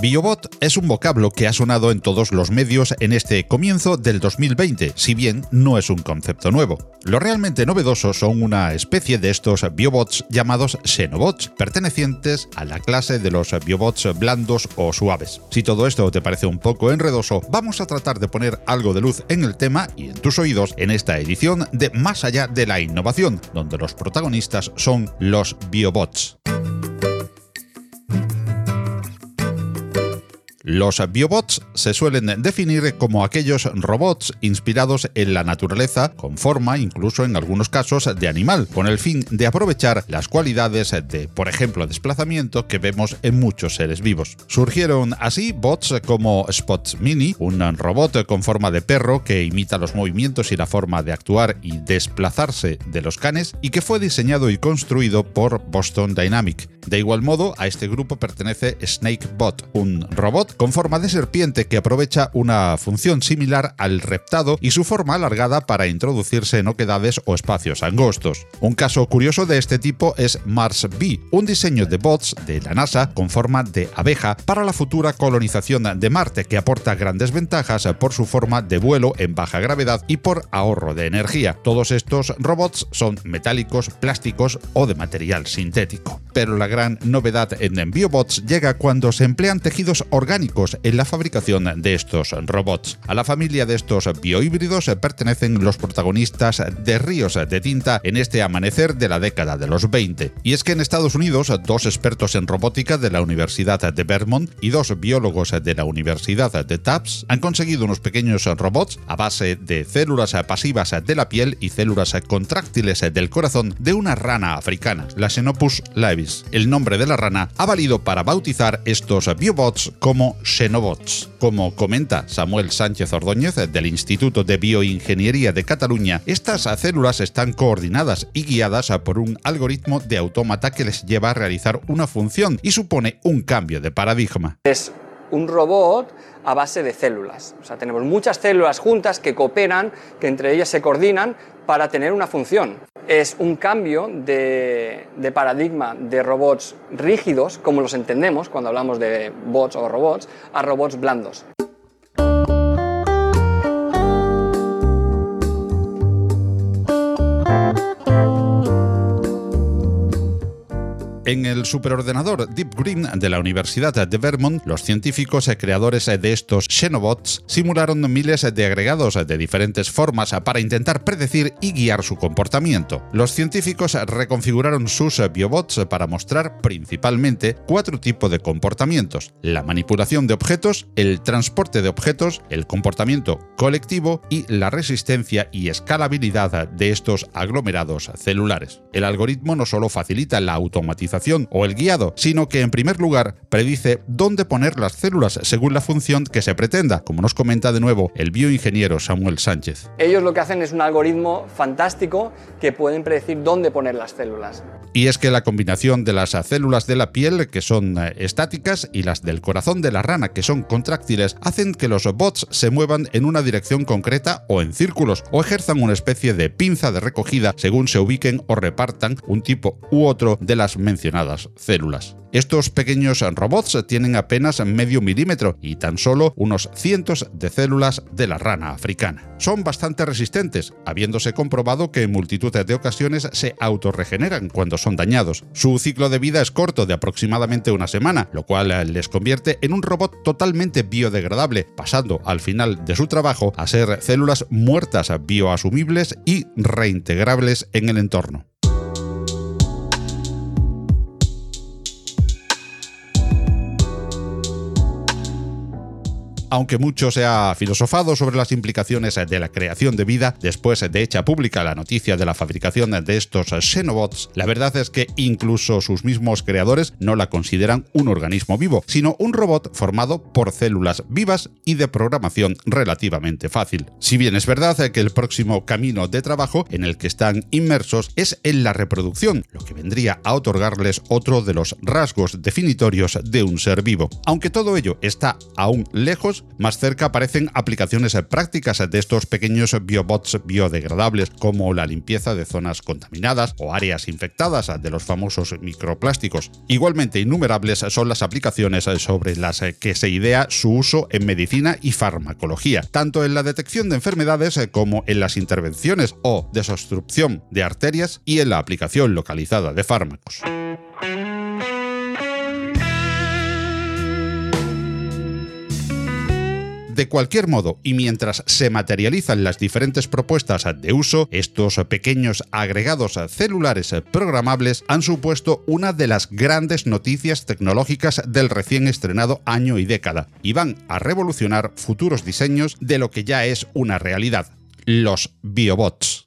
Biobot es un vocablo que ha sonado en todos los medios en este comienzo del 2020, si bien no es un concepto nuevo. Lo realmente novedoso son una especie de estos biobots llamados xenobots, pertenecientes a la clase de los biobots blandos o suaves. Si todo esto te parece un poco enredoso, vamos a tratar de poner algo de luz en el tema y en tus oídos en esta edición de Más allá de la innovación, donde los protagonistas son los biobots. Los biobots se suelen definir como aquellos robots inspirados en la naturaleza, con forma, incluso en algunos casos, de animal, con el fin de aprovechar las cualidades de, por ejemplo, desplazamiento que vemos en muchos seres vivos. Surgieron así bots como Spot Mini, un robot con forma de perro que imita los movimientos y la forma de actuar y desplazarse de los canes y que fue diseñado y construido por Boston Dynamic. De igual modo, a este grupo pertenece SnakeBot, un robot con forma de serpiente que aprovecha una función similar al reptado y su forma alargada para introducirse en oquedades o espacios angostos. Un caso curioso de este tipo es Mars B, un diseño de bots de la NASA con forma de abeja para la futura colonización de Marte que aporta grandes ventajas por su forma de vuelo en baja gravedad y por ahorro de energía. Todos estos robots son metálicos, plásticos o de material sintético. Pero la gran novedad en BioBots llega cuando se emplean tejidos orgánicos en la fabricación de estos robots. A la familia de estos biohíbridos pertenecen los protagonistas de Ríos de Tinta en este amanecer de la década de los 20. Y es que en Estados Unidos, dos expertos en robótica de la Universidad de Vermont y dos biólogos de la Universidad de Tufts han conseguido unos pequeños robots a base de células pasivas de la piel y células contráctiles del corazón de una rana africana, la Xenopus laevis. El nombre de la rana ha valido para bautizar estos biobots como Xenobots. Como comenta Samuel Sánchez Ordóñez del Instituto de Bioingeniería de Cataluña, estas células están coordinadas y guiadas por un algoritmo de autómata que les lleva a realizar una función y supone un cambio de paradigma. Un robot a base de células. O sea, tenemos muchas células juntas que cooperan, que entre ellas se coordinan para tener una función. Es un cambio de, de, paradigma de robots rígidos, como los entendemos cuando hablamos de bots o robots, a robots blandos. En el superordenador Deep Green de la Universidad de Vermont, los científicos creadores de estos Xenobots simularon miles de agregados de diferentes formas para intentar predecir y guiar su comportamiento. Los científicos reconfiguraron sus biobots para mostrar principalmente cuatro tipos de comportamientos: la manipulación de objetos, el transporte de objetos, el comportamiento colectivo y la resistencia y escalabilidad de estos aglomerados celulares. El algoritmo no solo facilita la automatización o el guiado, sino que en primer lugar predice dónde poner las células según la función que se pretenda, como nos comenta de nuevo el bioingeniero Samuel Sánchez. Ellos lo que hacen es un algoritmo fantástico que pueden predecir dónde poner las células. Y es que la combinación de las células de la piel, que son eh, estáticas, y las del corazón de la rana, que son contráctiles, hacen que los bots se muevan en una dirección concreta o en círculos, o ejerzan una especie de pinza de recogida según se ubiquen o repartan un tipo u otro de las mencionadas células. Estos pequeños robots tienen apenas medio milímetro y tan solo unos cientos de células de la rana africana. Son bastante resistentes, habiéndose comprobado que en multitud de ocasiones se autorregeneran cuando son dañados. Su ciclo de vida es corto, de aproximadamente una semana, lo cual les convierte en un robot totalmente biodegradable, pasando al final de su trabajo a ser células muertas bioasumibles y reintegrables en el entorno. Aunque mucho se ha filosofado sobre las implicaciones de la creación de vida después de hecha pública la noticia de la fabricación de estos Xenobots, la verdad es que incluso sus mismos creadores no la consideran un organismo vivo, sino un robot formado por células vivas y de programación relativamente fácil. Si bien es verdad que el próximo camino de trabajo en el que están inmersos es en la reproducción, lo que vendría a otorgarles otro de los rasgos definitorios de un ser vivo. Aunque todo ello está aún lejos, más cerca aparecen aplicaciones prácticas de estos pequeños biobots biodegradables como la limpieza de zonas contaminadas o áreas infectadas de los famosos microplásticos. Igualmente innumerables son las aplicaciones sobre las que se idea su uso en medicina y farmacología, tanto en la detección de enfermedades como en las intervenciones o desobstrucción de arterias y en la aplicación localizada de fármacos. De cualquier modo, y mientras se materializan las diferentes propuestas de uso, estos pequeños agregados celulares programables han supuesto una de las grandes noticias tecnológicas del recién estrenado año y década, y van a revolucionar futuros diseños de lo que ya es una realidad, los biobots.